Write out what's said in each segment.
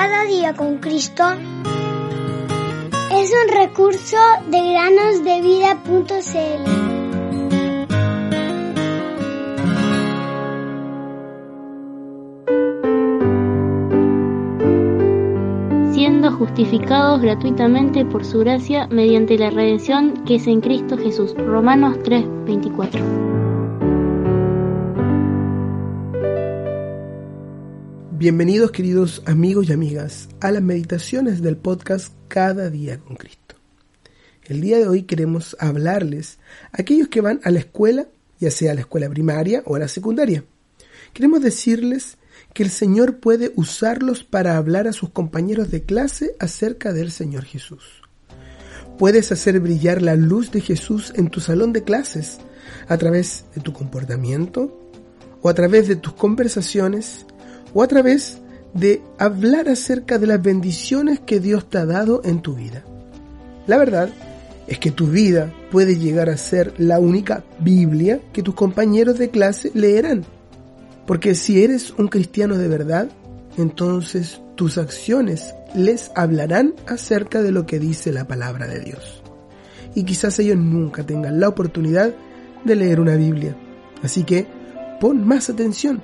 Cada día con Cristo es un recurso de granosdevida.cl. siendo justificados gratuitamente por su gracia mediante la redención que es en Cristo Jesús. Romanos 3:24. Bienvenidos queridos amigos y amigas a las meditaciones del podcast Cada día con Cristo. El día de hoy queremos hablarles a aquellos que van a la escuela, ya sea a la escuela primaria o a la secundaria. Queremos decirles que el Señor puede usarlos para hablar a sus compañeros de clase acerca del Señor Jesús. Puedes hacer brillar la luz de Jesús en tu salón de clases a través de tu comportamiento o a través de tus conversaciones o a través de hablar acerca de las bendiciones que Dios te ha dado en tu vida. La verdad es que tu vida puede llegar a ser la única Biblia que tus compañeros de clase leerán. Porque si eres un cristiano de verdad, entonces tus acciones les hablarán acerca de lo que dice la palabra de Dios. Y quizás ellos nunca tengan la oportunidad de leer una Biblia. Así que pon más atención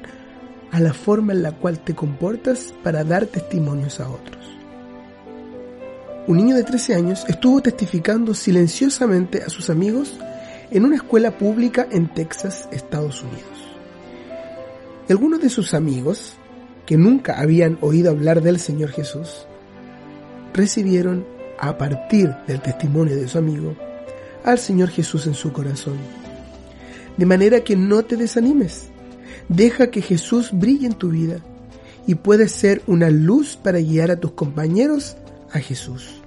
a la forma en la cual te comportas para dar testimonios a otros. Un niño de 13 años estuvo testificando silenciosamente a sus amigos en una escuela pública en Texas, Estados Unidos. Algunos de sus amigos, que nunca habían oído hablar del Señor Jesús, recibieron, a partir del testimonio de su amigo, al Señor Jesús en su corazón. De manera que no te desanimes Deja que Jesús brille en tu vida y puedes ser una luz para guiar a tus compañeros a Jesús.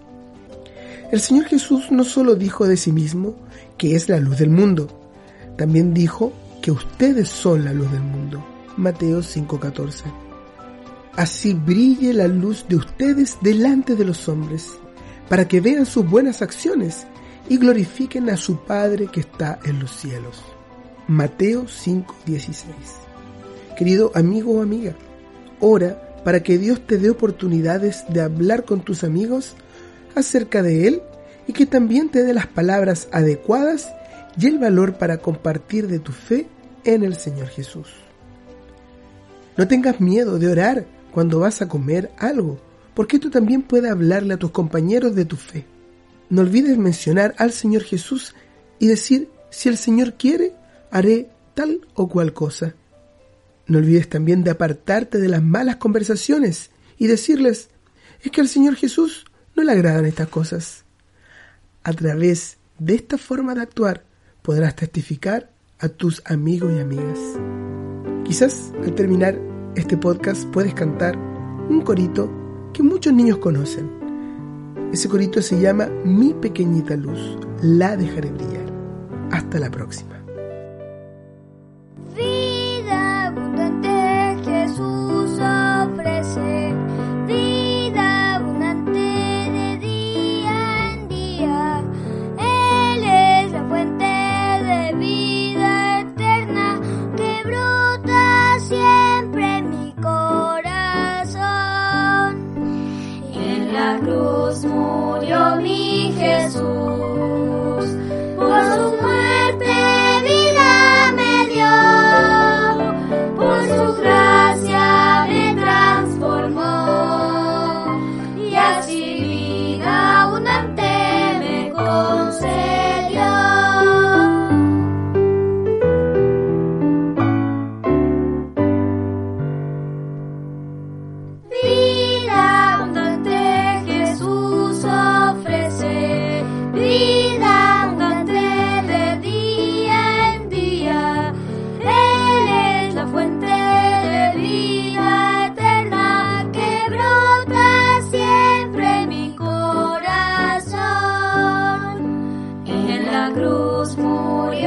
El Señor Jesús no solo dijo de sí mismo que es la luz del mundo, también dijo que ustedes son la luz del mundo. Mateo 5:14. Así brille la luz de ustedes delante de los hombres, para que vean sus buenas acciones y glorifiquen a su Padre que está en los cielos. Mateo 5:16 Querido amigo o amiga, ora para que Dios te dé oportunidades de hablar con tus amigos acerca de Él y que también te dé las palabras adecuadas y el valor para compartir de tu fe en el Señor Jesús. No tengas miedo de orar cuando vas a comer algo, porque tú también puedes hablarle a tus compañeros de tu fe. No olvides mencionar al Señor Jesús y decir, si el Señor quiere, haré tal o cual cosa. No olvides también de apartarte de las malas conversaciones y decirles, es que al Señor Jesús no le agradan estas cosas. A través de esta forma de actuar podrás testificar a tus amigos y amigas. Quizás al terminar este podcast puedes cantar un corito que muchos niños conocen. Ese corito se llama Mi pequeñita luz, la dejaré brillar. Hasta la próxima. la cruz murió mi Jesús.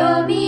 여비